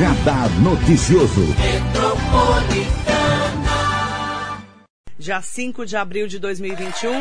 Radar Noticioso. Dia 5 de abril de 2021,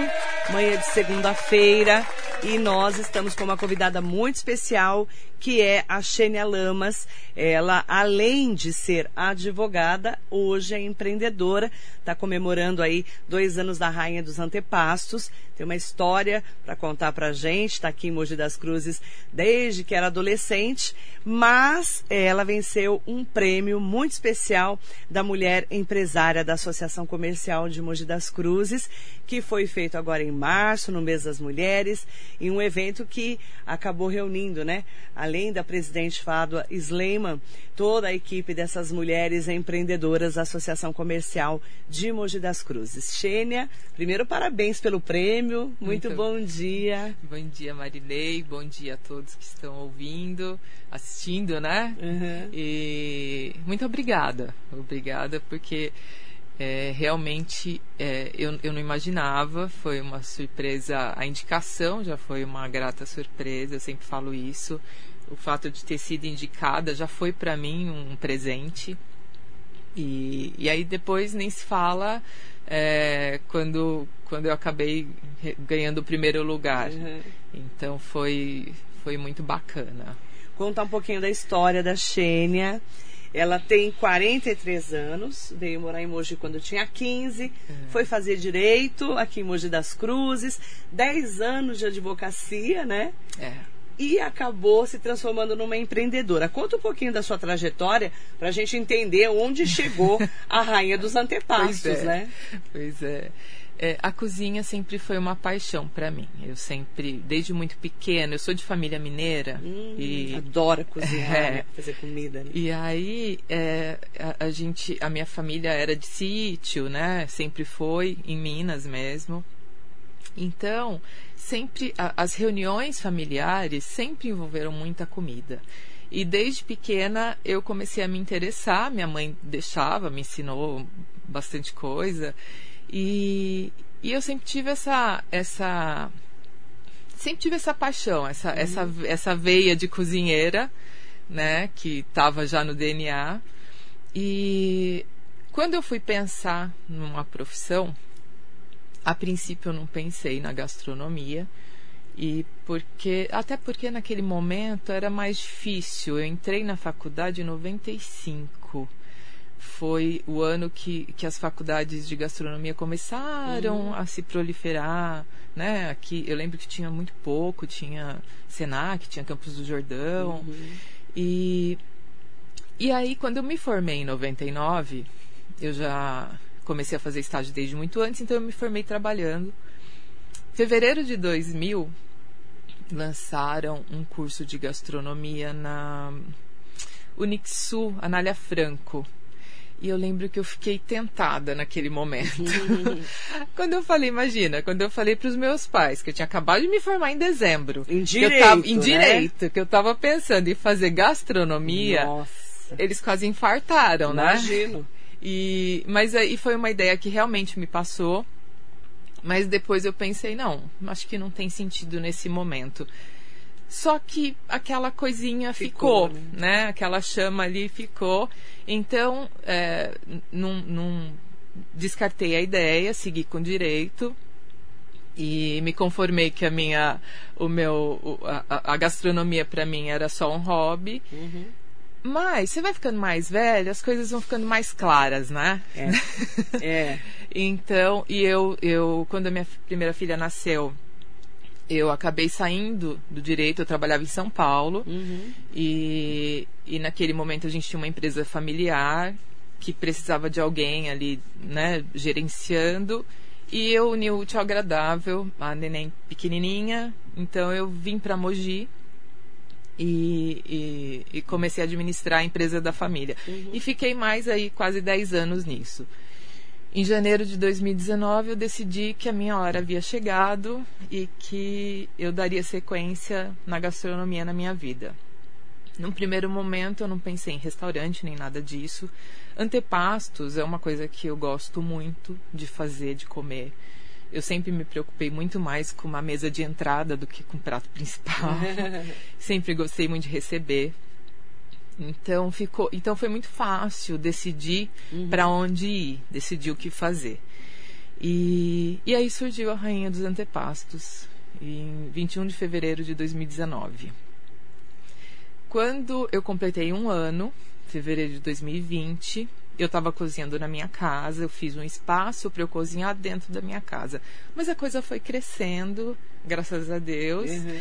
manhã de segunda-feira, e nós estamos com uma convidada muito especial, que é a Xênia Lamas. Ela, além de ser advogada, hoje é empreendedora, está comemorando aí dois anos da Rainha dos Antepastos, tem uma história para contar para gente, está aqui em Mogi das Cruzes desde que era adolescente, mas ela venceu um prêmio muito especial da mulher empresária da Associação Comercial de Mogi das Cruzes, que foi feito agora em março, no mês das mulheres, em um evento que acabou reunindo, né, além da presidente Fádua Sleiman, toda a equipe dessas mulheres empreendedoras da Associação Comercial de Mogi das Cruzes. Xênia, primeiro parabéns pelo prêmio, muito, muito bom dia. Bom dia, Marilei, bom dia a todos que estão ouvindo, assistindo, né? Uhum. E muito obrigada, obrigada porque é, realmente é, eu, eu não imaginava, foi uma surpresa. A indicação já foi uma grata surpresa, eu sempre falo isso. O fato de ter sido indicada já foi para mim um presente. E, e aí depois nem se fala é, quando, quando eu acabei ganhando o primeiro lugar. Uhum. Então foi, foi muito bacana. Contar um pouquinho da história da Xênia. Ela tem 43 anos, veio morar em Mogi quando tinha 15, uhum. foi fazer direito aqui em Mogi das Cruzes, 10 anos de advocacia, né? É. E acabou se transformando numa empreendedora. Conta um pouquinho da sua trajetória para a gente entender onde chegou a rainha dos antepassos, pois é. né? Pois é. É, a cozinha sempre foi uma paixão para mim. Eu sempre, desde muito pequena, eu sou de família mineira hum, e adoro cozinhar, é, né? fazer comida. Né? E aí é, a, a, gente, a minha família era de sítio, né? Sempre foi em Minas mesmo. Então, sempre a, as reuniões familiares sempre envolveram muita comida. E desde pequena eu comecei a me interessar. Minha mãe deixava, me ensinou bastante coisa. E, e eu sempre tive essa, essa sempre tive essa paixão, essa, uhum. essa, essa veia de cozinheira, né, que estava já no DNA. E quando eu fui pensar numa profissão, a princípio eu não pensei na gastronomia. E porque, até porque naquele momento era mais difícil. Eu entrei na faculdade em 95 foi o ano que, que as faculdades de gastronomia começaram uhum. a se proliferar, né? Aqui eu lembro que tinha muito pouco, tinha Senac, tinha Campos do Jordão. Uhum. E, e aí, quando eu me formei em 99, eu já comecei a fazer estágio desde muito antes, então eu me formei trabalhando. Fevereiro de 2000, lançaram um curso de gastronomia na Unixu, Anália Franco. E eu lembro que eu fiquei tentada naquele momento. quando eu falei, imagina, quando eu falei para os meus pais que eu tinha acabado de me formar em dezembro. Em direito. Tava, em né? direito, que eu estava pensando em fazer gastronomia. Nossa. Eles quase infartaram, Imagino. né? Imagino. E, mas aí foi uma ideia que realmente me passou. Mas depois eu pensei, não, acho que não tem sentido nesse momento. Só que aquela coisinha ficou, ficou né? né? Aquela chama ali ficou. Então, é, descartei a ideia, segui com direito e me conformei que a minha, o meu, a, a gastronomia para mim era só um hobby. Uhum. Mas você vai ficando mais velho, as coisas vão ficando mais claras, né? É. é. então, e eu, eu, quando a minha primeira filha nasceu, eu acabei saindo do direito, eu trabalhava em São Paulo uhum. e, e naquele momento a gente tinha uma empresa familiar que precisava de alguém ali, né, gerenciando e eu uni o útil agradável, a neném pequenininha, então eu vim para Mogi e, e, e, comecei a administrar a empresa da família. Uhum. E fiquei mais aí quase 10 anos nisso. Em janeiro de 2019, eu decidi que a minha hora havia chegado e que eu daria sequência na gastronomia na minha vida. Num primeiro momento, eu não pensei em restaurante nem nada disso. Antepastos é uma coisa que eu gosto muito de fazer, de comer. Eu sempre me preocupei muito mais com uma mesa de entrada do que com o prato principal. sempre gostei muito de receber. Então ficou, então foi muito fácil decidir Uhum. para onde ir, decidir o que fazer. E, e aí surgiu a Rainha dos Antepastos, em 21 de fevereiro de 2019. Quando eu completei um ano, fevereiro de 2020, eu estava cozinhando na minha casa, eu fiz um espaço para eu cozinhar dentro da minha casa. Mas a coisa foi crescendo, graças a Deus. Uhum.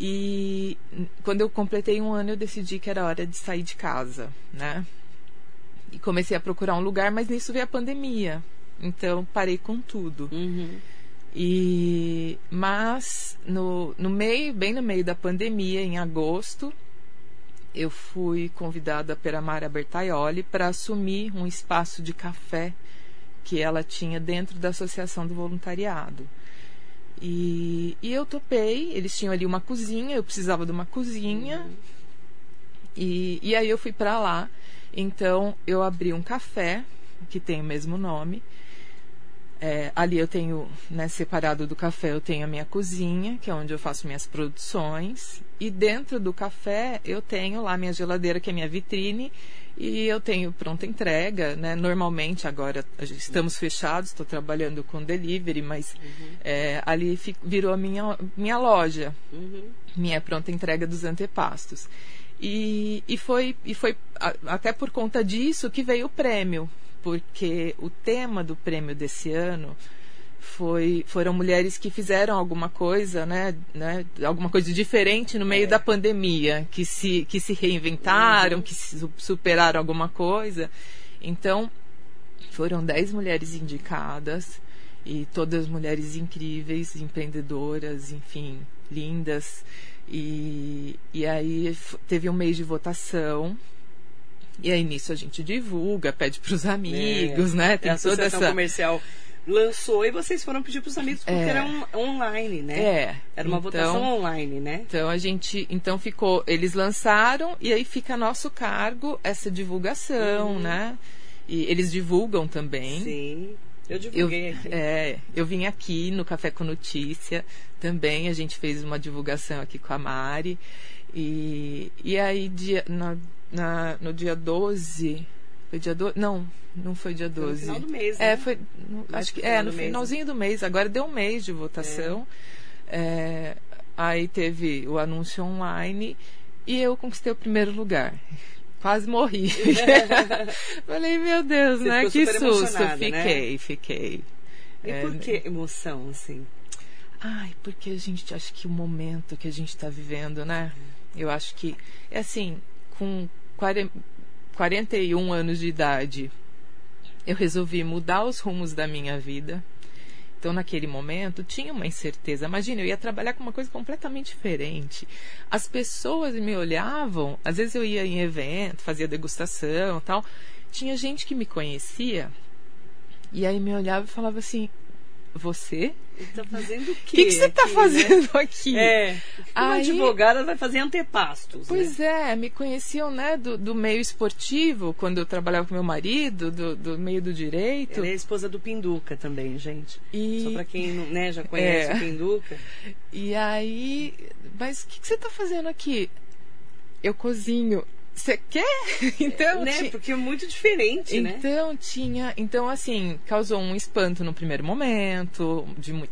E quando eu completei um ano, eu decidi que era hora de sair de casa, né? E comecei a procurar um lugar, mas nisso veio a pandemia. Então parei com tudo. Uhum. E mas no, no meio, bem no meio da pandemia, em agosto, eu fui convidada pela Mara Bertaioli para assumir um espaço de café que ela tinha dentro da Associação do Voluntariado. E, e eu topei, eles tinham ali uma cozinha, eu precisava de uma cozinha. E, e aí eu fui para lá. Então eu abri um café, que tem o mesmo nome. É, ali eu tenho, né, separado do café, eu tenho a minha cozinha, que é onde eu faço minhas produções. E dentro do café eu tenho lá minha geladeira, que é minha vitrine. E eu tenho pronta entrega, né? Normalmente agora estamos fechados, estou trabalhando com delivery, mas é, ali virou a minha, minha loja Uhum. minha pronta entrega dos antepastos. E, e foi, e foi a- até por conta disso que veio o prêmio, porque o tema do prêmio desse ano foi, foram mulheres que fizeram alguma coisa, né, né, alguma coisa diferente no meio da pandemia, que se, que se reinventaram, que se su- superaram alguma coisa. Então, foram 10 mulheres indicadas e todas mulheres incríveis, empreendedoras, enfim, lindas. E, e aí teve um mês de votação. E aí nisso a gente divulga, pede para os amigos, né? É, a Tem toda essa. Comercial lançou e vocês foram pedir para os amigos porque É. era um, online, né? É. Era uma então, votação online, né? Então a gente, então ficou, eles lançaram e aí fica a nosso cargo essa divulgação, né? E eles divulgam também. Uhum. Sim. Eu Eu, divulguei aqui. é, eu vim aqui no Café com Notícia também, a gente fez uma divulgação aqui com a Mari. E, e aí, dia, na, na- no dia 12. Foi dia 12? Não, não foi dia Foi no 12. final do mês, É, né? foi. no- Mais acho que é, no do mês, né? finalzinho do mês. Agora deu um mês de votação. É, aí teve o anúncio online e eu conquistei o primeiro lugar. Quase morri. Falei, meu Deus, Você né? Que susto. emocionada, né? Fiquei, fiquei. E É, por que emoção, assim? Ai, porque a gente acha que o momento que a gente está vivendo, né? Eu acho que, é assim, com 40, 41 anos de idade, eu resolvi mudar os rumos da minha vida. Então, naquele momento, tinha uma incerteza. Imagina, eu ia trabalhar com uma coisa completamente diferente. As pessoas me olhavam, às vezes eu ia em evento, fazia degustação tal. Tinha gente que me conhecia e aí me olhava e falava assim: Você? Ele tá fazendo o O quê? que, que você está aqui, fazendo aqui? Né? É. o que Uma Aí- advogada vai fazer antepastos. né? Pois é, me conheciam, né, do, do meio esportivo, quando eu trabalhava com meu marido, do, do meio do direito. Ela é a esposa do Pinduca também, gente. E, Só pra quem não, né, já conhece É. o Pinduca. e aí, mas o que, que você está fazendo aqui? Eu cozinho. Você quer? Então, né? ti- Porque é muito diferente, né? então tinha, então assim, causou um espanto no primeiro momento de,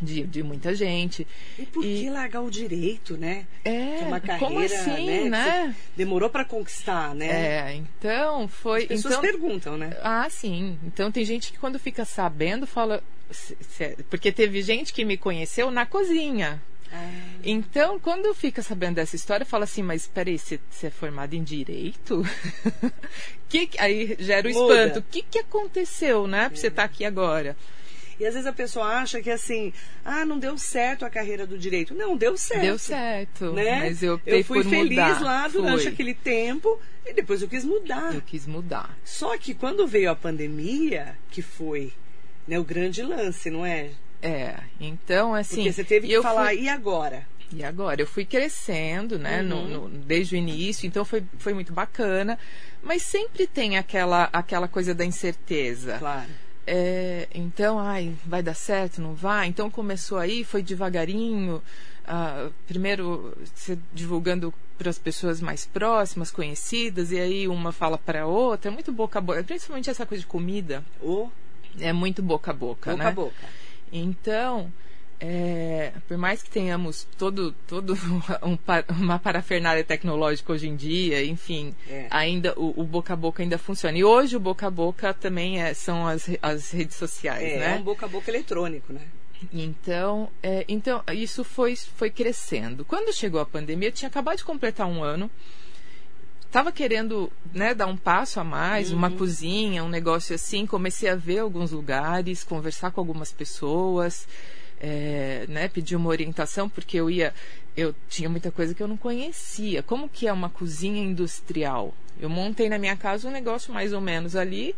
de, de muita gente. E por e- que largar o direito, né? É, carreira, como assim, né? né? demorou pra conquistar, né? É, então foi. As pessoas então, perguntam, né? Ah, sim. Então tem gente que quando fica sabendo fala. Porque teve gente que me conheceu na cozinha. Ah, Então, quando fica sabendo dessa história, fala assim, mas peraí, você, é formado em direito? que, aí gera o espanto. O que, que aconteceu, né? Pra você estar aqui agora. E às vezes a pessoa acha que assim, ah, não deu certo a carreira do direito. Não, deu certo. Deu certo. Né? Mas eu optei eu fui por feliz mudar. lá durante Fui. aquele tempo e depois eu quis mudar. Eu quis mudar. Só que quando veio a pandemia, que foi né, o grande lance, não é? É, então assim. Porque você teve que eu falar, fui- e agora? E agora? Eu fui crescendo, né, no- Uhum. no- desde o início, então foi, foi muito bacana. Mas sempre tem aquela, aquela coisa da incerteza. Claro. é, então, ai, vai dar certo, não vai? Então começou aí, foi devagarinho, uh, primeiro se divulgando para as pessoas mais próximas, conhecidas, e aí uma fala para outra, é muito boca a boca, principalmente essa coisa de comida. Oh. É muito boca a boca, boca né? Boca a boca. Então, é, por mais que tenhamos todo, todo um, uma parafernália tecnológica hoje em dia, enfim, é. ainda o, o, boca a boca ainda funciona. E hoje o boca a boca também é, são as, as redes sociais, é, né? É um boca a boca eletrônico, né? Então, é, então isso foi, foi crescendo. Quando chegou a pandemia, eu tinha acabado de completar um ano. Estava querendo né, dar um passo a mais, uhum. uma cozinha, um negócio assim. Comecei a ver alguns lugares, conversar com algumas pessoas é, né, pedir uma orientação, porque eu ia. Eu tinha muita coisa que eu não conhecia. Como que é uma cozinha industrial? Eu montei na minha casa um negócio mais ou menos ali,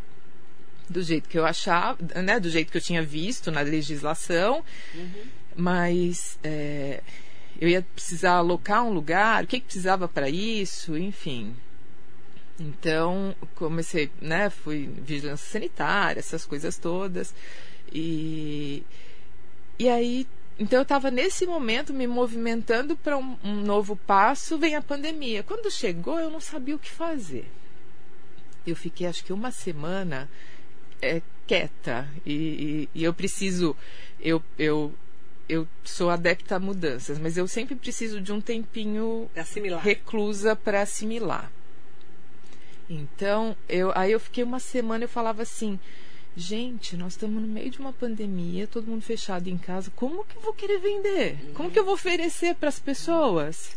do jeito que eu achava, né, do jeito que eu tinha visto na legislação, uhum. mas é, eu ia precisar alocar um lugar, o que, que precisava para isso, enfim. Então, comecei, né, fui vigilância sanitária, essas coisas todas. E e aí, então eu estava nesse momento me movimentando para um, um, novo passo, vem a pandemia. Quando chegou, eu não sabia o que fazer. Eu fiquei acho que uma semana é, quieta e, e, e eu preciso, eu, eu, eu sou adepta a mudanças, mas eu sempre preciso de um tempinho assimilar. reclusa para assimilar. Então, eu, aí eu fiquei uma semana, eu falava assim, Gente, nós estamos no meio de uma pandemia, todo mundo fechado em casa. Como que eu vou querer vender? Como que eu vou oferecer para as pessoas?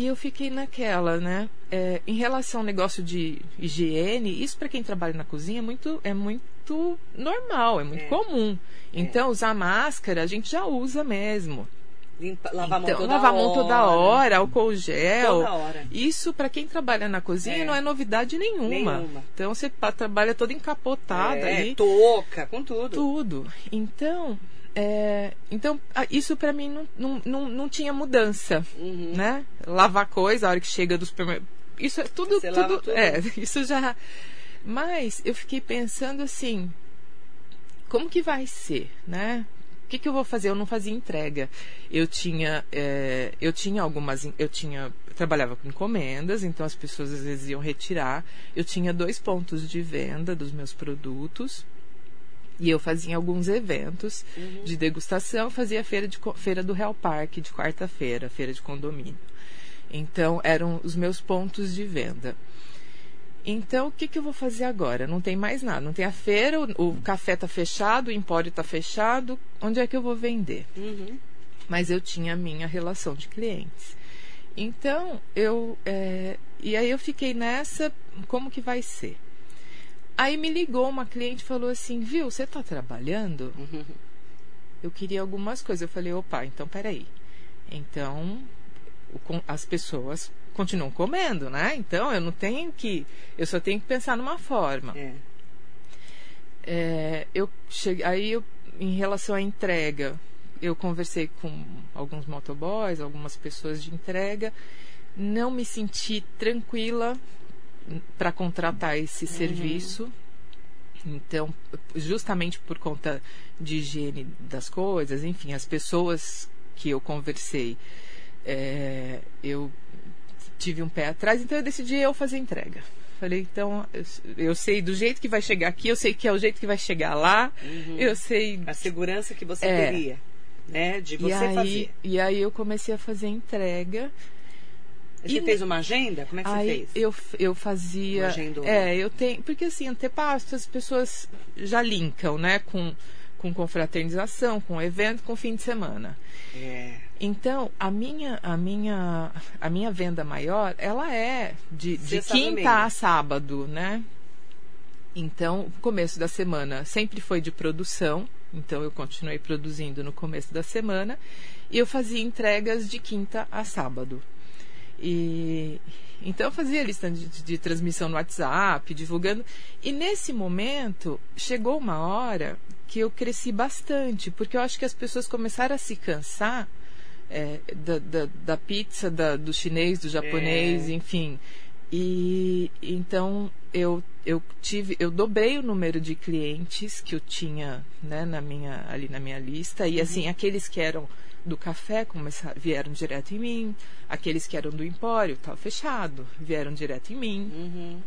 E eu fiquei naquela, né? É, em relação ao negócio de higiene, isso para quem trabalha na cozinha é muito, é muito normal, é muito é. comum. É. Então, usar máscara a gente já usa mesmo. Limpa, lavar então, a mão toda lavar hora. mão toda hora, álcool gel. Hora. Isso, para quem trabalha na cozinha, É. não é novidade nenhuma. Nenhuma. Então, você trabalha toda encapotada é, ali. touca, com tudo. Tudo. Então, é, então isso para mim não, não, não, não tinha mudança, Uhum. né? Lavar coisa a hora que chega do supermercado. Isso é tudo, Você tudo, tudo. é, isso já. Mas eu fiquei pensando assim, como que vai ser, né? O que, que eu vou fazer? Eu não fazia entrega. Eu tinha, é, eu tinha algumas, eu tinha, eu trabalhava com encomendas, então as pessoas às vezes iam retirar. Eu tinha dois pontos de venda dos meus produtos. E eu fazia alguns eventos de degustação, fazia feira, de, feira do Real Park de quarta-feira, feira de condomínio. Então, eram os meus pontos de venda. Então, o que, que eu vou fazer agora? Não tem mais nada. Não tem a feira, o, o café está fechado, o empório está fechado. Onde é que eu vou vender? Uhum. mas eu tinha a minha relação de clientes. Então, eu. é, e aí eu fiquei nessa, como que vai ser? Aí me ligou uma cliente e falou assim: Viu, você está trabalhando? Eu queria algumas coisas. Eu falei: opa, então peraí. Então, as pessoas continuam comendo, né? Então, eu não tenho que. Eu só tenho que pensar numa forma. É. É, eu cheguei, aí eu, em relação à entrega, eu conversei com alguns motoboys, algumas pessoas de entrega, não me senti tranquila para contratar esse serviço. Então, justamente por conta de higiene das coisas, enfim, as pessoas que eu conversei, é, eu tive um pé atrás, então eu decidi eu fazer entrega. Falei, então, eu, eu sei do jeito que vai chegar aqui, eu sei que é o jeito que vai chegar lá, eu sei. A segurança que você É. teria, né? De E você aí, fazer. e aí eu comecei a fazer entrega. Você e- fez uma agenda? Como é que você fez? eu, eu fazia. Uma agendona. É, eu tenho. Porque assim, antepasto, as pessoas já linkam, né? Com, com confraternização, com evento, com fim de semana. É. Então, a minha, a minha, a minha venda maior, ela é de, de quinta a sábado, né? Então, o começo da semana sempre foi de produção, então eu continuei produzindo no começo da semana e eu fazia entregas de quinta a sábado. E então eu fazia lista de, de- transmissão no WhatsApp, divulgando. E nesse momento chegou uma hora que eu cresci bastante, porque eu acho que as pessoas começaram a se cansar é, da, da, da pizza, da- do chinês, do japonês, É. enfim. E então eu eu tive, eu dobrei o número de clientes que eu tinha, né, na minha ali na minha lista e assim aqueles que eram do café começaram, vieram direto em mim, aqueles que eram do empório estava fechado, vieram direto em mim. Uhum.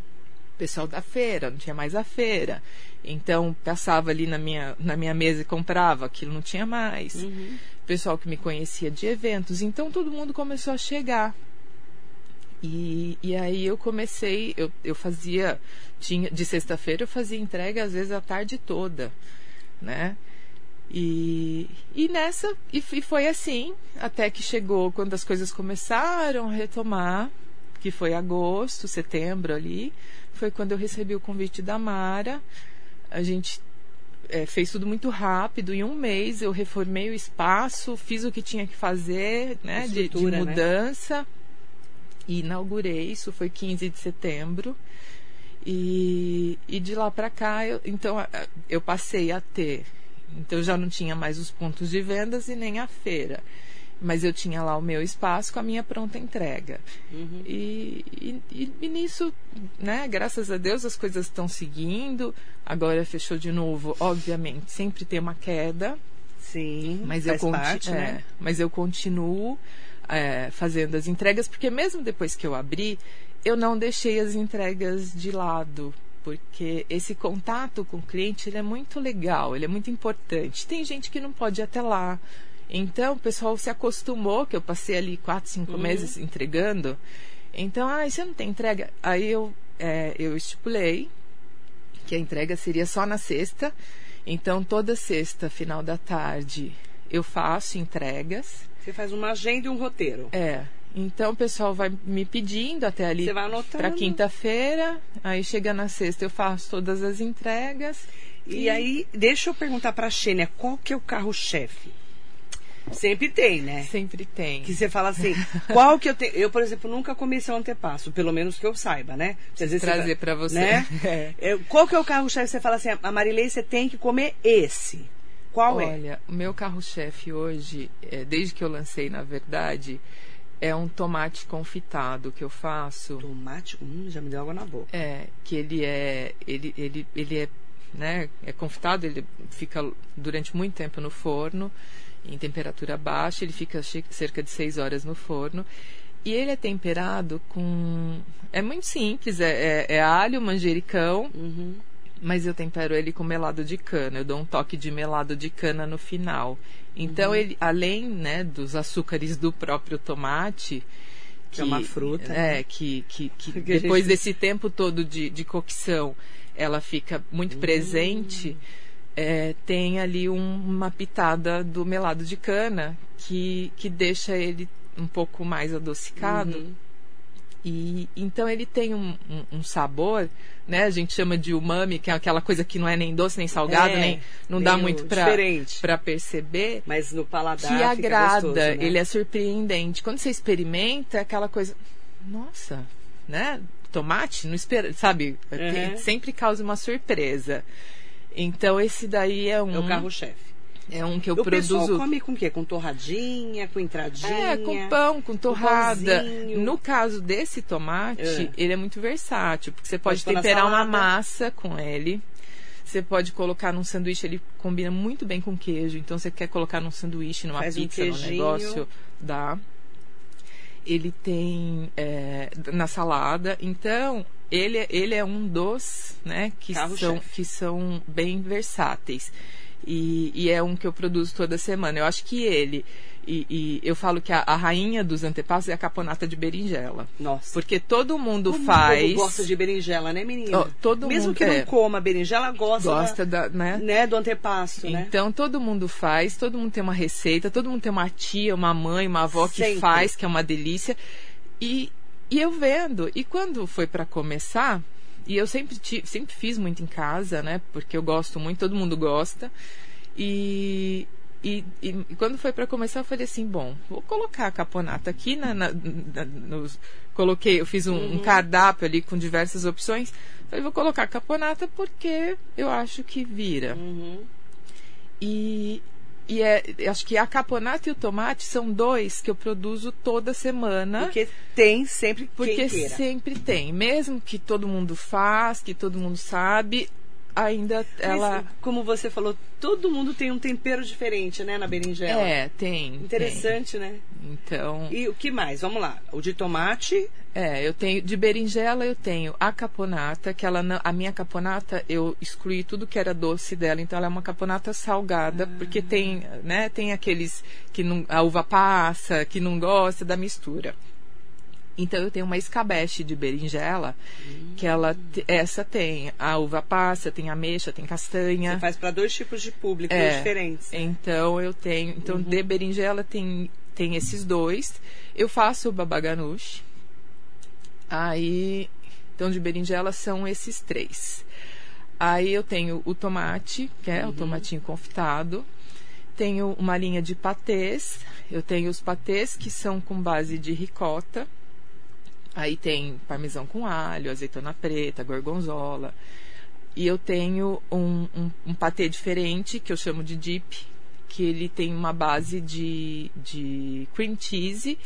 Pessoal da feira, não tinha mais a feira. Então passava ali na minha na minha mesa e comprava, aquilo não tinha mais. Uhum. Pessoal que me conhecia de eventos, então todo mundo começou a chegar. E, e aí eu comecei, eu, eu fazia, tinha, de sexta-feira eu fazia entrega às vezes a tarde toda, né? E, e nessa, e, e foi assim, até que chegou quando as coisas começaram a retomar, que foi agosto, setembro ali, foi quando eu recebi o convite da Mara. A gente é, fez tudo muito rápido. Em um mês eu reformei o espaço, fiz o que tinha que fazer, né, de, de Estrutura, né? E inaugurei, isso foi 15 de setembro. E, e de lá para cá, eu, então eu passei a ter. Então eu já não tinha mais os pontos de vendas e nem a feira. Mas eu tinha lá o meu espaço com a minha pronta entrega. Uhum. E, e, e- nisso, né, graças a Deus as coisas estão seguindo. Agora fechou de novo, obviamente, sempre tem uma queda, Sim, mas eu, parte, é, né? mas eu continuo é, fazendo as entregas, porque mesmo depois que eu abri, eu não deixei as entregas de lado. Porque esse contato com o cliente ele é muito legal, ele é muito importante. Tem gente que não pode ir até lá. Então o pessoal se acostumou, que eu passei ali quatro, cinco Uhum. meses entregando. Então, ah, você não tem entrega? Aí eu, é, eu estipulei que a entrega seria só na sexta. Então, toda sexta, final da tarde, eu faço entregas. Você faz uma agenda e um roteiro. É. Então, o pessoal vai me pedindo até ali Você vai anotando. para quinta-feira. Aí, chega na sexta, eu faço todas as entregas. E aí, deixa eu perguntar pra Xênia, qual que é o carro-chefe? Sempre tem, né? Sempre tem. Que você fala assim, qual que eu tenho. Eu, por exemplo, nunca comi seu antepasso, pelo menos que eu saiba, né? Às vezes trazer pra você. Né? É, Qual que é o carro-chefe? Você fala assim, a Marilei, você tem que comer esse. Qual é? Olha, o meu carro-chefe hoje, é, desde que eu lancei, na verdade, é um tomate confitado que eu faço. Tomate, hum, já me deu água na boca. É, que ele é. Ele, ele, ele é, né, é confitado, ele fica durante muito tempo no forno, em temperatura baixa, ele fica cerca de 6 horas no forno. E ele é temperado com. É muito simples, é, é- é alho, manjericão, Uhum. Mas eu tempero ele com melado de cana. Eu dou um toque de melado de cana no final. Então, Uhum. ele, além né, dos açúcares do próprio tomate. Que é uma fruta, É, né? que, que, que Que depois gente- desse tempo todo de, de cocção, ela fica muito presente. é, tem ali um- uma pitada do melado de cana que, que deixa ele um pouco mais adocicado. Uhum. E então ele tem um, um- um sabor, né? A gente chama de umami, que é aquela coisa que não é nem doce nem salgado, É, nem não dá muito para perceber, Mas no paladar que agrada. gostoso, né? Ele é surpreendente. Quando você experimenta, é aquela coisa, nossa, né? Tomate, não espera, sabe? Uhum. sempre causa uma surpresa. Então esse daí é um É o carro-chefe. É um que eu o pessoal produzo come com o quê? Com torradinha, com entradinha? É, com pão, com torrada. pãozinho. No caso desse tomate, É. ele é muito versátil, porque você pode, Pode temperar uma massa com ele. Você pode colocar num sanduíche, ele combina muito bem com queijo. Então, você quer colocar num sanduíche, numa Faz um pizza, num queijinho. negócio, dá. Ele tem é, na salada. Então, ele, é- ele é um dos, né, que são, que são bem versáteis. E, e é um que eu produzo toda semana. Eu acho que ele. E, e eu falo que a, a rainha dos antepassos é a caponata de berinjela. Nossa. Porque todo mundo Como o faz. povo gosta de berinjela, né, menina? Ó, todo Mesmo mundo- que não é. coma berinjela, gosta, gosta da- da, né? né, do antepasto, né? Então todo mundo faz, todo mundo tem uma receita, todo mundo tem uma tia, uma mãe, uma avó que Sempre. faz, que é uma delícia. E, e eu vendo. E quando foi para começar, e eu sempre, sempre fiz muito em casa, né? Porque eu gosto muito, todo mundo gosta. E, e, e- quando foi para começar, eu falei assim: bom, vou colocar a caponata aqui. Na, na- na- nos- coloquei, eu fiz um, um cardápio ali com diversas opções. Falei, vou colocar a caponata porque eu acho que vira. Uhum. E, E é, acho que a caponata e o tomate são dois que eu produzo toda semana. Porque tem sempre Porque sempre tem. Mesmo que todo mundo faz, que todo mundo sabe, ainda Mas, ela. como você falou, todo mundo tem um tempero diferente, né, na berinjela. É, tem. Interessante, né? tem. Então. E o que mais? Vamos lá. O de tomate. É, eu tenho de berinjela eu tenho a caponata, que ela não- a minha caponata eu excluí tudo que era doce dela, então ela é uma caponata salgada, porque tem, né, tem aqueles que não a uva passa, que não gosta da mistura. Então eu tenho uma escabeche de berinjela, que ela essa tem a uva passa, tem ameixa, tem castanha. Você faz para dois tipos de público É. diferentes. Então eu tenho, então de berinjela tem tem esses dois. Eu faço o babaganush. Aí, então de berinjela são esses três. Aí eu tenho o tomate, que é o tomatinho confitado. Tenho uma linha de patês. Eu tenho os patês que são com base de ricota. Aí tem parmesão com alho, azeitona preta, gorgonzola. E eu tenho um, um, um patê diferente, que eu chamo de dip, que ele tem uma base de, de cream cheese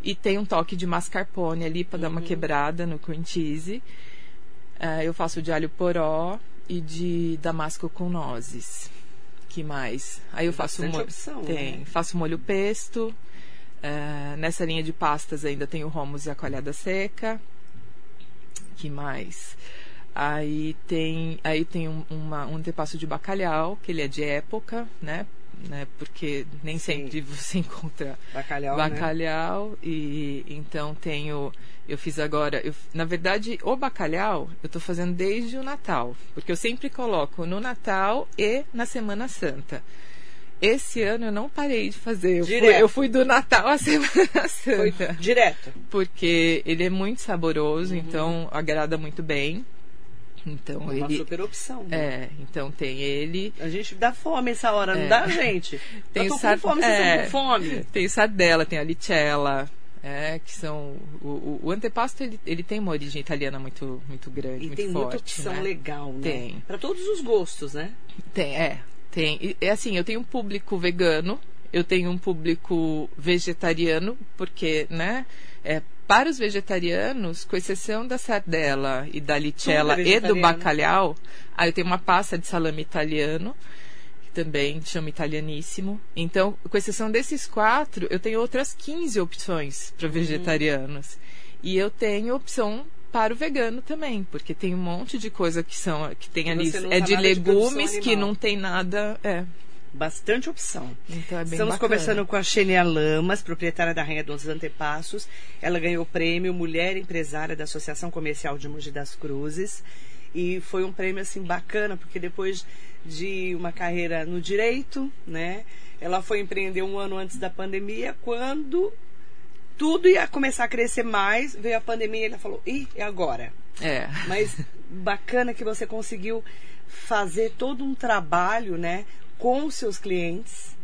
e tem um toque de mascarpone ali para dar uma quebrada no cream cheese. Ah, eu faço de alho poró e de damasco com nozes. Que mais? Aí eu faço bastante mo- opção, tem, né? faço molho pesto. Ah, nessa linha de pastas ainda tem o hummus e a coalhada seca. Que mais? Aí tem, aí tem um, uma, um antepasso de bacalhau, que ele é de época, né? né? Porque nem Sim. sempre você encontra Bacalhau, né? bacalhau e então tenho eu fiz agora eu, na verdade o bacalhau eu tô fazendo desde o Natal porque eu sempre coloco no Natal e na Semana Santa esse ano eu não parei de fazer eu, fui, eu fui do Natal à Semana Foi Santa direto. porque ele é muito Uhum. saboroso então agrada muito bem então Uma ele super opção. né? é então tem ele A gente dá fome essa hora, não É. dá, gente? Tem eu tô com fome, vocês é. estão com fome. Tem sardela, tem a lichella, é, que são... O, o, antepasto, ele, ele tem uma origem italiana muito, muito grande, E muito tem forte, muita opção né? legal, né? Tem. Para todos os gostos, né? Tem, é. Tem. É assim, eu tenho um público vegano, eu tenho um público vegetariano, porque, né, é, para os vegetarianos, com exceção da sardela e da é e do bacalhau, aí eu tenho uma pasta de salame italiano, que também chama italianíssimo. Então, com exceção desses quatro, eu tenho outras 15 opções para vegetarianos. E eu tenho opção para o vegano também, porque tem um monte de coisa que são que tem ali é de nada de legumes que não tem nada, é. Bastante opção. Então é bem Estamos bacana. conversando com a Xenia Lamas, proprietária da Rainha dos Antepassos. Ela ganhou o prêmio Mulher Empresária da Associação Comercial de Mogi das Cruzes. E foi um prêmio assim bacana, porque depois de uma carreira no direito, né? Ela foi empreender um ano antes da pandemia, quando tudo ia começar a crescer mais, veio a pandemia e ela falou: "E agora?" É. Mas bacana que você conseguiu fazer todo um trabalho, né, com os seus clientes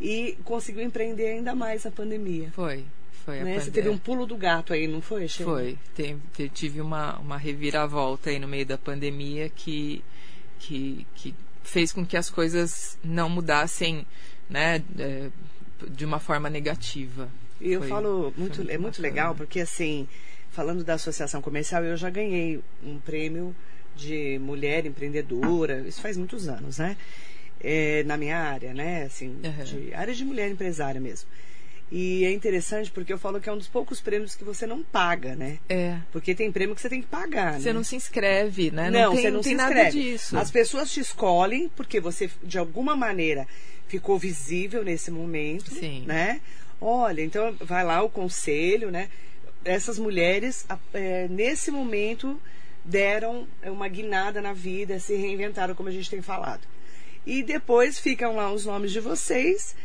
e conseguiu empreender ainda mais a pandemia. Foi. Foi a Né? Você teve um pulo do gato aí, não foi, Sheila? Foi. Tem- te- tive uma, uma reviravolta aí no meio da pandemia que, que, que fez com que as coisas não mudassem, né, é, de uma forma negativa. E eu Foi- falo, muito, é muito bacana. legal, porque assim, falando da associação comercial, eu já ganhei um prêmio de mulher empreendedora, isso faz muitos anos, né? É, na minha área, né? Assim, Uhum. de área de mulher empresária mesmo. E é interessante porque eu falo que é um dos poucos prêmios que você não paga, né? É. Porque tem prêmio que você tem que pagar, Você né? não se inscreve, né? Não, tem, você não tem se nada inscreve. disso. As pessoas te escolhem porque você, de alguma maneira, ficou visível nesse momento, Sim. né? Olha, então vai lá o conselho, né? Essas mulheres, é, nesse momento, deram uma guinada na vida, se reinventaram, como a gente tem falado. E depois ficam lá os nomes de vocês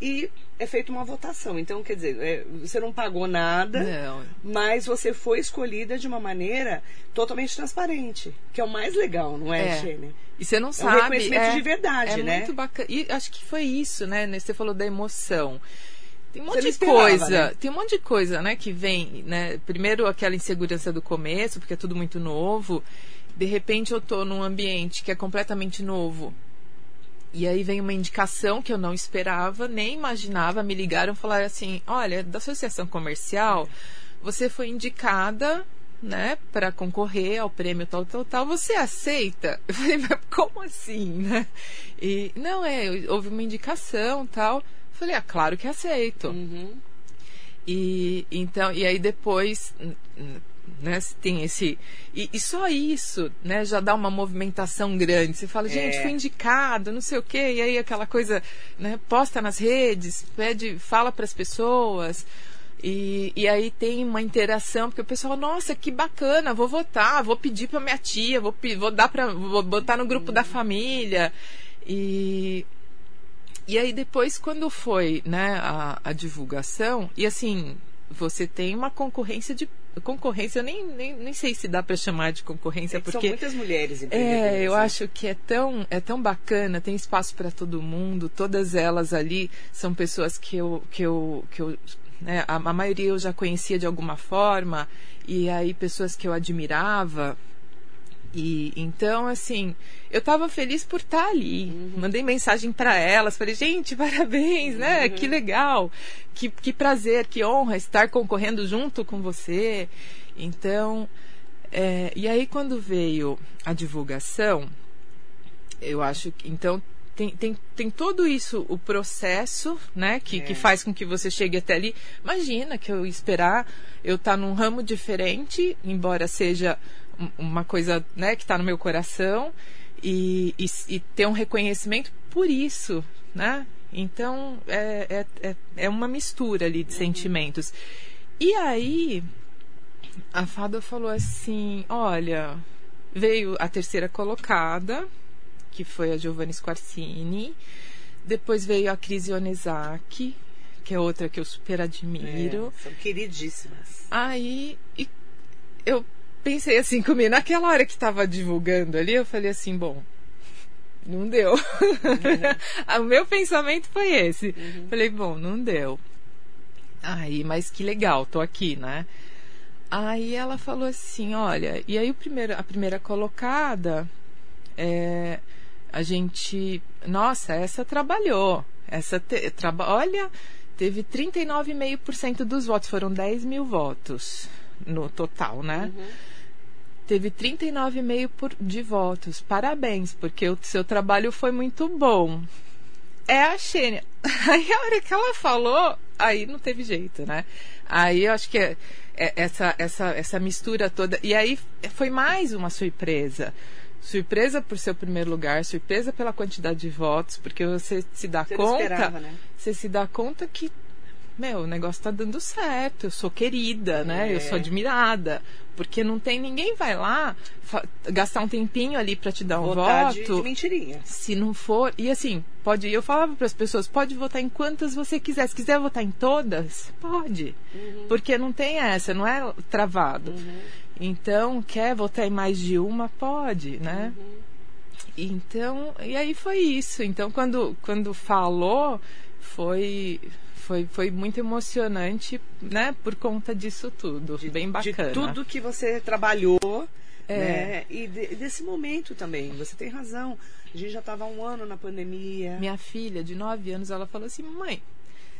e é feita uma votação. Então, quer dizer, é, você não pagou nada Não. mas você foi escolhida de uma maneira totalmente transparente, que é o mais legal, não é, É. E você não É um sabe. reconhecimento de verdade, é né? muito bacana. E acho que foi isso, né? Você falou da emoção. Tem um monte de coisa. né? Tem um monte de coisa, né, que vem, né? Primeiro aquela insegurança do começo, porque é tudo muito novo. De repente eu tô num ambiente que é completamente novo. E aí vem uma indicação que eu não esperava, nem imaginava. Me ligaram e falaram assim: olha, da associação comercial, você foi indicada né, para concorrer ao prêmio tal, tal, tal, você aceita? Eu falei, mas como assim, né? E, não, é, houve uma indicação tal. Eu falei, ah, claro que aceito. Uhum. E, então, e aí depois, né, tem esse... E, e, só isso, né, já dá uma movimentação grande. Você fala, gente, É. fui indicado, não sei o quê. E aí aquela coisa, né, posta nas redes, pede, fala para as pessoas... E, e aí tem uma interação, porque o pessoal, nossa, que bacana, vou votar, vou pedir para minha tia, vou, vou dar para vou botar no grupo da família. E, e aí depois, quando foi né, a, a divulgação, e assim, você tem uma concorrência de. Concorrência, eu nem, nem, nem sei se dá para chamar de concorrência, É que São porque. muitas mulheres empreendedoras. É, eu né? acho que é tão, é tão bacana, tem espaço para todo mundo, todas elas ali são pessoas que eu, que eu, que eu né, a, a maioria eu já conhecia de alguma forma, e aí pessoas que eu admirava. E então, assim, eu estava feliz por estar ali. Mandei mensagem para elas, falei, gente, parabéns, né? Que legal, que, que prazer, que honra estar concorrendo junto com você. Então, é, e aí quando veio a divulgação, eu acho que então tem, tem, tem todo isso, o processo, né, que, que faz com que você chegue até ali. Imagina que eu esperar eu estar num ramo diferente, embora seja uma coisa né, que está no meu coração, e, e, e ter um reconhecimento por isso, né? Então é, é, é, é uma mistura ali de sentimentos. E aí a fada falou assim: olha, veio a terceira colocada, que foi a Giovanni Squarcini. Depois veio a Cris Ionezaki, que é outra que eu super admiro. É, são queridíssimas. Aí e eu pensei assim comigo, naquela hora que estava divulgando ali, eu falei assim, bom, não deu. o meu pensamento foi esse. Falei, bom, não deu. Aí, mas que legal, tô aqui, né? Aí ela falou assim, olha, e aí o primeiro, a primeira colocada, é, a gente, nossa, essa trabalhou, essa te, traba, olha, teve 39,5% dos votos, foram 10 mil votos no total, né? Teve 39,5% por- de votos. Parabéns, porque o seu trabalho foi muito bom. É a Xênia. Aí a hora que ela falou, aí não teve jeito, né? Aí eu acho que é, é essa, essa, essa mistura toda. E aí foi mais uma surpresa. Surpresa por seu primeiro lugar, surpresa pela quantidade de votos, porque você se dá Você conta. esperava, né? Você se dá conta que, meu, o negócio tá dando certo. Eu sou querida, né? É. Eu sou admirada. Porque não tem ninguém vai lá gastar um tempinho ali para te dar um Votar de, voto de mentirinha. se não for. E assim, pode. Eu falava para as pessoas: pode votar em quantas você quiser. Se quiser votar em todas, pode. Porque não tem essa, não é travado. Então, quer votar em mais de uma? Pode, né? Então, e aí foi isso. Então, quando, quando falou, foi. Foi, foi muito emocionante, né? Por conta disso tudo. Bem bacana. De tudo que você trabalhou. É. Né? E de- desse momento também. Você tem razão. A gente já estava um ano na pandemia. Minha filha, de 9 anos, ela falou assim: mãe,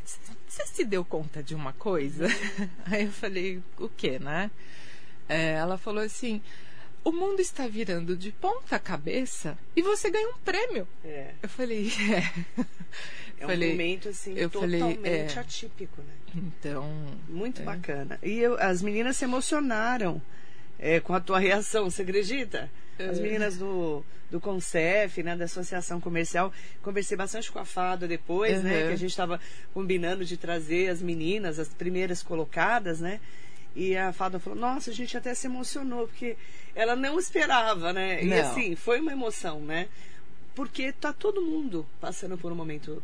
você se deu conta de uma coisa? Aí eu falei: o que, né? É, ela falou assim: o mundo está virando de ponta cabeça e você ganha um prêmio. É, Eu falei: é. É um Falei, momento assim eu falei, totalmente é. atípico, né? Então. Muito é. bacana. E eu- as meninas se emocionaram é, com a tua reação, você acredita? As É. meninas do, do Concef, né, da Associação Comercial, conversei bastante com a Fada depois, né, Uhum. que a gente estava combinando de trazer as meninas, as primeiras colocadas, né? E a Fada falou, nossa, a gente até se emocionou, porque ela não esperava, né? E Não. assim, foi uma emoção, né? Porque tá todo mundo passando por um momento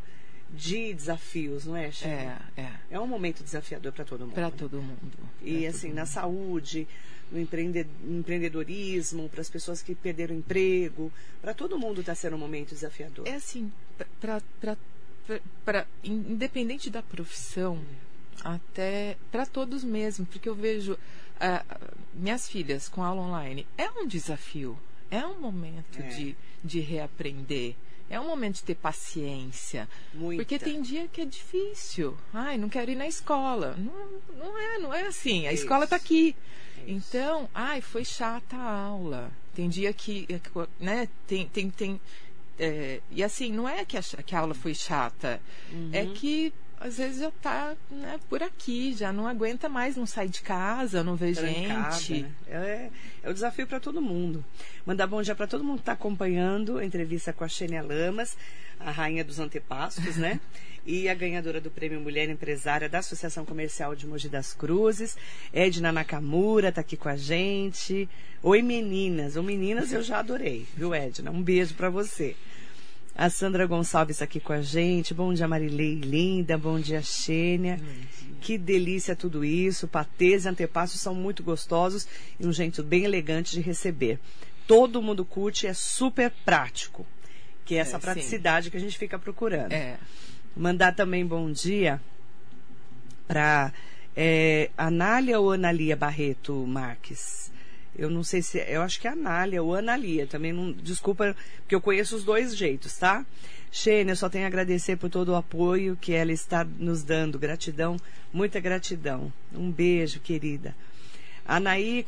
de desafios, não é, Sheila? É, é. É um momento desafiador para todo mundo. Para né? todo mundo. E assim, todo na mundo. saúde, no empreende- no empreendedorismo, para as pessoas que perderam emprego, para todo mundo está sendo um momento desafiador. É assim, in- independente da profissão, até para todos mesmo, porque eu vejo ah, minhas filhas com aula online, é um desafio, é um momento É. de, de reaprender. É um momento de ter paciência. Muita. Porque tem dia que é difícil. Ai, não quero ir na escola. Não, não é, não é assim. A Isso. escola está aqui. Então, ai, foi chata a aula. Tem dia que, né, tem, tem, tem é, e assim, não é que a, que a aula foi chata, é que às vezes já tá né, por aqui, já não aguenta mais, não sai de casa, não vê Trancada, gente. né? É, é o desafio para todo mundo. Mandar bom dia para todo mundo que está acompanhando a entrevista com a Xênia Lamas, a rainha dos antepastos, né? e a ganhadora do Prêmio Mulher Empresária da Associação Comercial de Mogi das Cruzes. Edna Nakamura está aqui com a gente. Oi, meninas. Ou meninas eu já adorei, viu, Edna? Um beijo para você. A Sandra Gonçalves aqui com a gente. Bom dia, Marilei linda. Bom dia, Xênia. Que delícia tudo isso. Patês e antepassos são muito gostosos e um jeito bem elegante de receber. Todo mundo curte, é super prático. Que é essa É, sim. praticidade que a gente fica procurando. É. Mandar também bom dia para é, Anália ou Analia Barreto Marques. Eu não sei se. Eu acho que é Anália ou Analia. Também não. Desculpa, porque eu conheço os dois jeitos, tá? Xênia, eu só tenho a agradecer por todo o apoio que ela está nos dando. Gratidão, muita gratidão. Um beijo, querida. A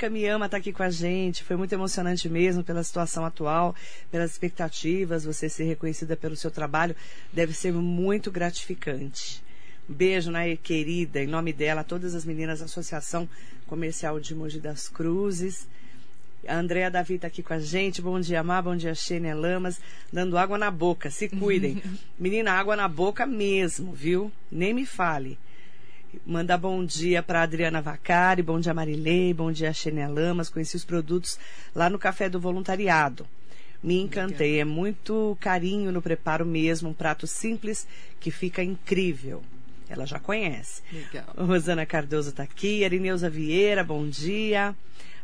me ama estar aqui com a gente. Foi muito emocionante mesmo pela situação atual, pelas expectativas. Você ser reconhecida pelo seu trabalho deve ser muito gratificante. Beijo, Nair, querida. Em nome dela, todas as meninas da Associação Comercial de Mogi das Cruzes. A Andréa Davi está aqui com a gente. Bom dia, Má. Bom dia, Xênia Lamas. Dando água na boca. Se cuidem. Menina, água na boca mesmo, viu? Nem me fale. Mandar bom dia para Adriana Vacari, bom dia Marilei, bom dia Xenia Lamas. Conheci os produtos lá no Café do Voluntariado. Me encantei, é muito carinho no preparo mesmo, um prato simples que fica incrível. Ela já conhece. Legal. Rosana Cardoso está aqui, Arineuza Vieira, bom dia.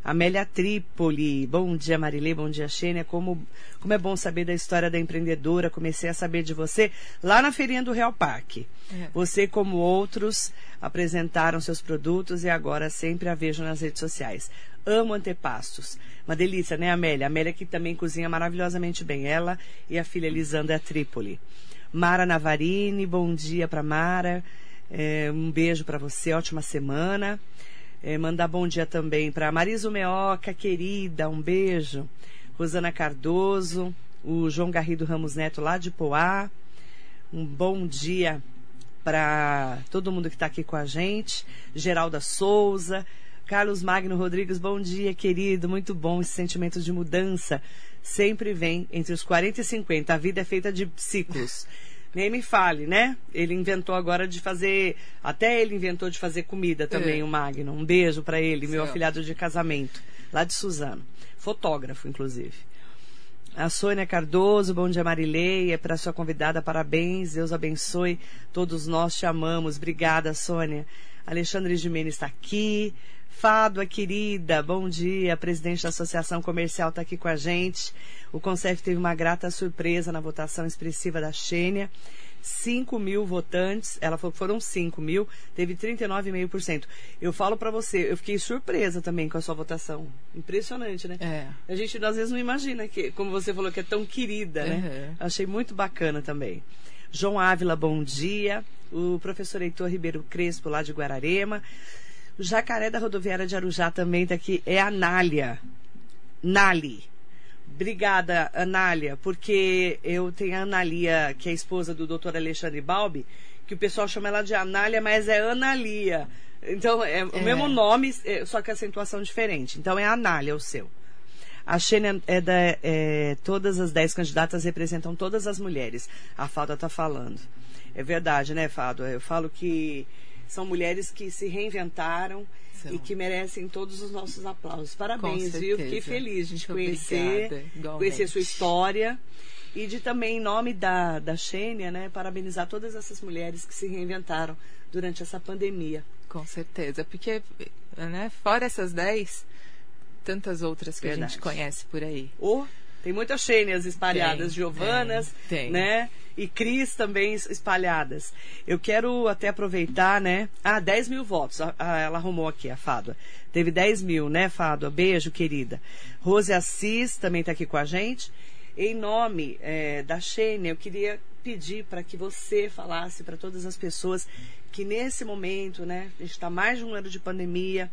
Amélia Trípoli, bom dia Marilei, bom dia Xênia. Como, como é bom saber da história da empreendedora. Comecei a saber de você lá na feirinha do Real Parque. É. Você, como outros, apresentaram seus produtos e agora sempre a vejo nas redes sociais. Amo antepastos. Uma delícia, né, Amélia? Amélia que também cozinha maravilhosamente bem. Ela e a filha Elisandra Trípoli. Mara Navarini, bom dia para Mara. É, um beijo para você, ótima semana. É, mandar bom dia também para Marisa Meoca, querida, um beijo. Rosana Cardoso, o João Garrido Ramos Neto lá de Poá. Um bom dia para todo mundo que está aqui com a gente. Geralda Souza, Carlos Magno Rodrigues, bom dia, querido. Muito bom esse sentimento de mudança. Sempre vem entre os 40 e 50. A vida é feita de ciclos. Nem me fale, né? Ele inventou agora de fazer. Até ele inventou de fazer comida também, É. o Magno. Um beijo para ele, meu Céu. afilhado de casamento, lá de Suzano. Fotógrafo, inclusive. A Sônia Cardoso, bom dia Marilei, é para sua convidada, parabéns, Deus abençoe, todos nós te amamos, obrigada Sônia. Alexandre Gimenez está aqui, Fado, a querida, bom dia, presidente da Associação Comercial está aqui com a gente. O Concef teve uma grata surpresa na votação expressiva da Xênia. 5 mil votantes, ela falou que foram 5 mil, teve 39,5%. Eu falo para você, eu fiquei surpresa também com a sua votação. Impressionante, né? É. A gente às vezes não imagina que, como você falou, que é tão querida, né? Uhum. Achei muito bacana também. João Ávila, bom dia. O professor Heitor Ribeiro Crespo, lá de Guararema. O Jacaré da Rodoviária de Arujá também está aqui. É a Nália. Nali. Obrigada, Anália, porque eu tenho a Analia, que é a esposa do doutor Alexandre Balbi, que o pessoal chama ela de Anália, mas é Analia. Então, é o É. mesmo nome, é, só que acentuação diferente. Então, é Anália o seu. A Xênia é da. é, todas as dez candidatas representam todas as mulheres. A Fado está falando. É verdade, né, Fado? Eu falo que são mulheres que se reinventaram São. e que merecem todos os nossos aplausos. Parabéns, viu? Fiquei certeza. feliz de te conhecer, conhecer sua história e de também, em nome da, da Xênia, né, parabenizar todas essas mulheres que se reinventaram durante essa pandemia. Com certeza, porque, né, fora essas 10, tantas outras que a Verdade. gente conhece por aí. Tem muitas Xênias espalhadas, Tem, Giovanas, tem, tem. né? E Cris também es- espalhadas. Eu quero até aproveitar, né? Ah, 10 mil votos. Ah, ela arrumou aqui, a Fádua. Teve 10 mil, né, Fádua? Beijo, querida. Rose Assis também está aqui com a gente. Em nome é, da Xênia, eu queria pedir para que você falasse para todas as pessoas que nesse momento, né, a gente está mais de um ano de pandemia,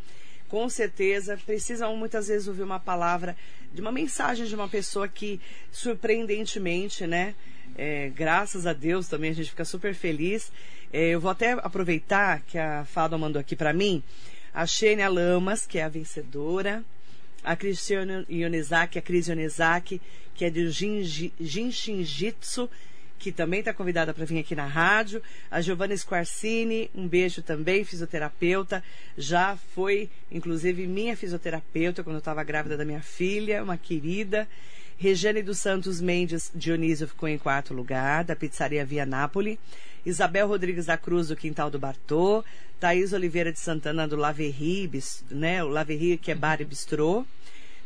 com certeza precisam muitas vezes ouvir uma palavra, de uma mensagem de uma pessoa que, surpreendentemente, né, é, graças a Deus também a gente fica super feliz. É, eu vou até aproveitar que a Fado mandou aqui para mim a Xênia Lamas, que é a vencedora, a Cristiane Ionizaki, a Cris Ionizaki, que é do Jinshinjitsu, que também está convidada para vir aqui na rádio. A Giovanna Squarcini, um beijo também, fisioterapeuta. Já foi, inclusive, minha fisioterapeuta quando eu estava grávida da minha filha, uma querida. Regiane dos Santos Mendes Dionísio ficou em quarto lugar, da Pizzaria Via Napoli. Isabel Rodrigues da Cruz, do Quintal do Bartô. Thaís Oliveira de Santana, do Laverri, né? O Laverri, que é bar e bistrô.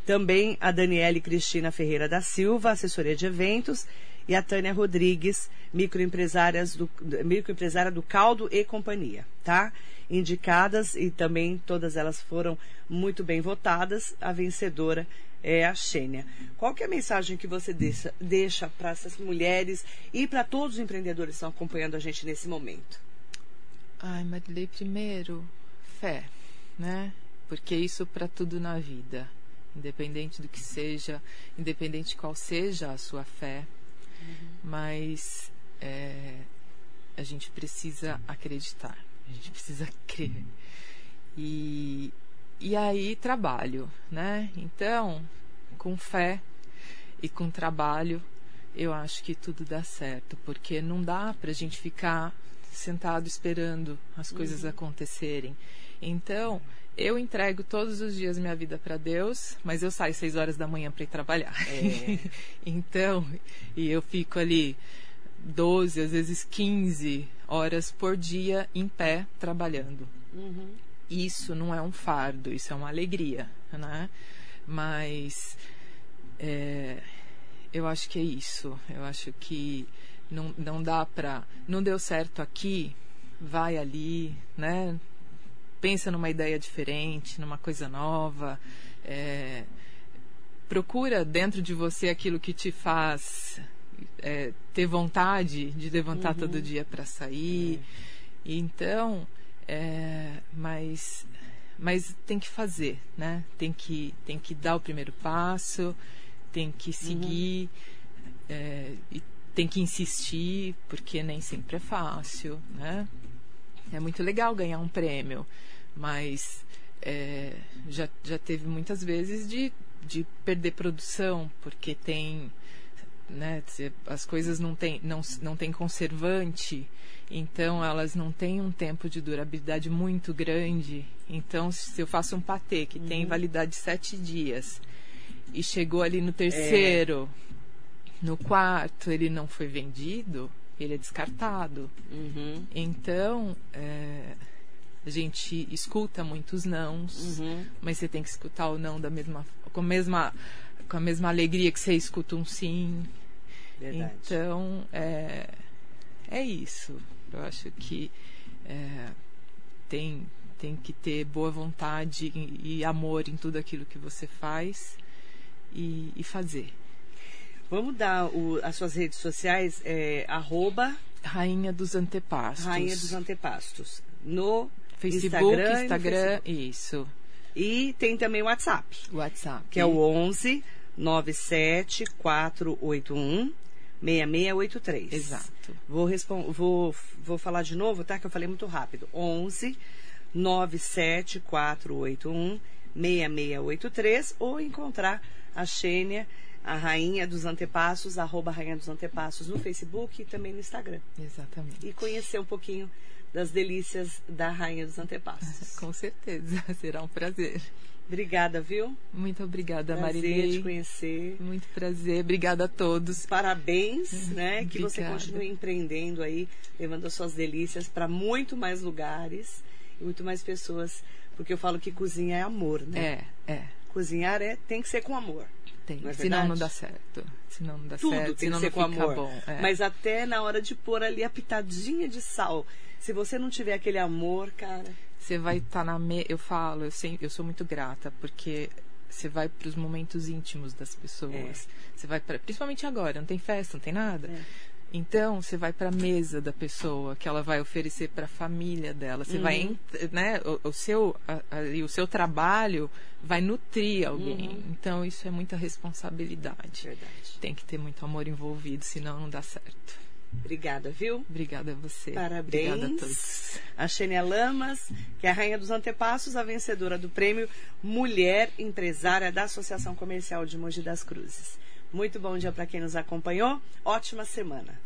Também a Daniele Cristina Ferreira da Silva, assessoria de eventos e a Tânia Rodrigues, microempresárias do, microempresária do Caldo e Companhia, tá? Indicadas e também todas elas foram muito bem votadas. A vencedora é a Xênia. Qual que é a mensagem que você deixa, deixa para essas mulheres e para todos os empreendedores que estão acompanhando a gente nesse momento? Ai, Marilei, primeiro, fé, né? Porque isso para tudo na vida, independente do que seja, independente qual seja a sua fé, mas é, a gente precisa acreditar, a gente precisa crer. E, e aí trabalho, né? Então, com fé e com trabalho, eu acho que tudo dá certo, porque não dá para a gente ficar sentado esperando as coisas uhum. acontecerem. Então, eu entrego todos os dias minha vida para Deus, mas eu saio seis horas da manhã para ir trabalhar. É. então, e eu fico ali 12, às vezes 15 horas por dia em pé trabalhando. Uhum. Isso não é um fardo, isso é uma alegria, né? Mas é, eu acho que é isso. Eu acho que não, não dá para. Não deu certo aqui, vai ali, né? Pensa numa ideia diferente, numa coisa nova. É, procura dentro de você aquilo que te faz é, ter vontade de levantar uhum. todo dia para sair. É. Então, é, mas, mas tem que fazer, né? Tem que, tem que dar o primeiro passo, tem que seguir uhum. É, e tem que insistir, porque nem sempre é fácil, né? É muito legal ganhar um prêmio, mas é, já, já teve muitas vezes de, de perder produção, porque tem. Né, as coisas não têm não, não tem conservante, então elas não têm um tempo de durabilidade muito grande. Então, se eu faço um patê que uhum. tem validade de sete dias e chegou ali no terceiro, é. no quarto, ele não foi vendido, ele é descartado. Uhum. Então, é, a gente escuta muitos nãos, uhum. mas você tem que escutar o não da mesma, com a mesma, com a mesma alegria que você escuta um sim. Verdade. Então, é, é isso. Eu acho que é, tem, tem que ter boa vontade e, e, amor em tudo aquilo que você faz e, e fazer. Vamos dar o, as suas redes sociais, é, arroba... Rainha dos Antepastos. Rainha dos Antepastos. No Facebook, Instagram, Instagram isso. E tem também o WhatsApp. WhatsApp. Que é o 11 97 481 6683. Exato. Vou, vou, vou falar de novo, tá? Que eu falei muito rápido. 11 97 481 6683 ou encontrar a Xênia, a Rainha dos Antepassos, arroba Rainha dos Antepassos no Facebook e também no Instagram. Exatamente. E conhecer um pouquinho das delícias da Rainha dos Antepassos. Com certeza, será um prazer. Obrigada, viu? Muito obrigada, prazer Marilei. te conhecer. Muito prazer. Obrigada a todos. Parabéns, né? Que você continue empreendendo aí, levando as suas delícias para muito mais lugares e muito mais pessoas, porque eu falo que cozinha é amor, né? É, é. Cozinhar é tem que ser com amor. Tem. Não é senão não dá certo. Senão não dá Tudo certo. tem que ser com amor. Bom, é. Mas até na hora de pôr ali a pitadinha de sal, se você não tiver aquele amor, cara. Você vai estar tá na me... Eu falo, eu, sempre, eu sou muito grata, porque você vai para os momentos íntimos das pessoas. É. Você vai para, principalmente agora, não tem festa, não tem nada. É. Então, você vai para a mesa da pessoa, que ela vai oferecer para a família dela. Você vai, Uhum. ent- né, o, o seu, a- ali, o seu trabalho vai nutrir alguém. Uhum. Então, isso é muita responsabilidade. Verdade. Tem que ter muito amor envolvido, senão não dá certo. Obrigada, viu? Obrigada a você. Parabéns. Obrigada a todos. A Xênia Lamas, que é a rainha dos antepassos, a vencedora do prêmio Mulher Empresária da Associação Comercial de Mogi das Cruzes. Muito bom dia para quem nos acompanhou. Ótima semana.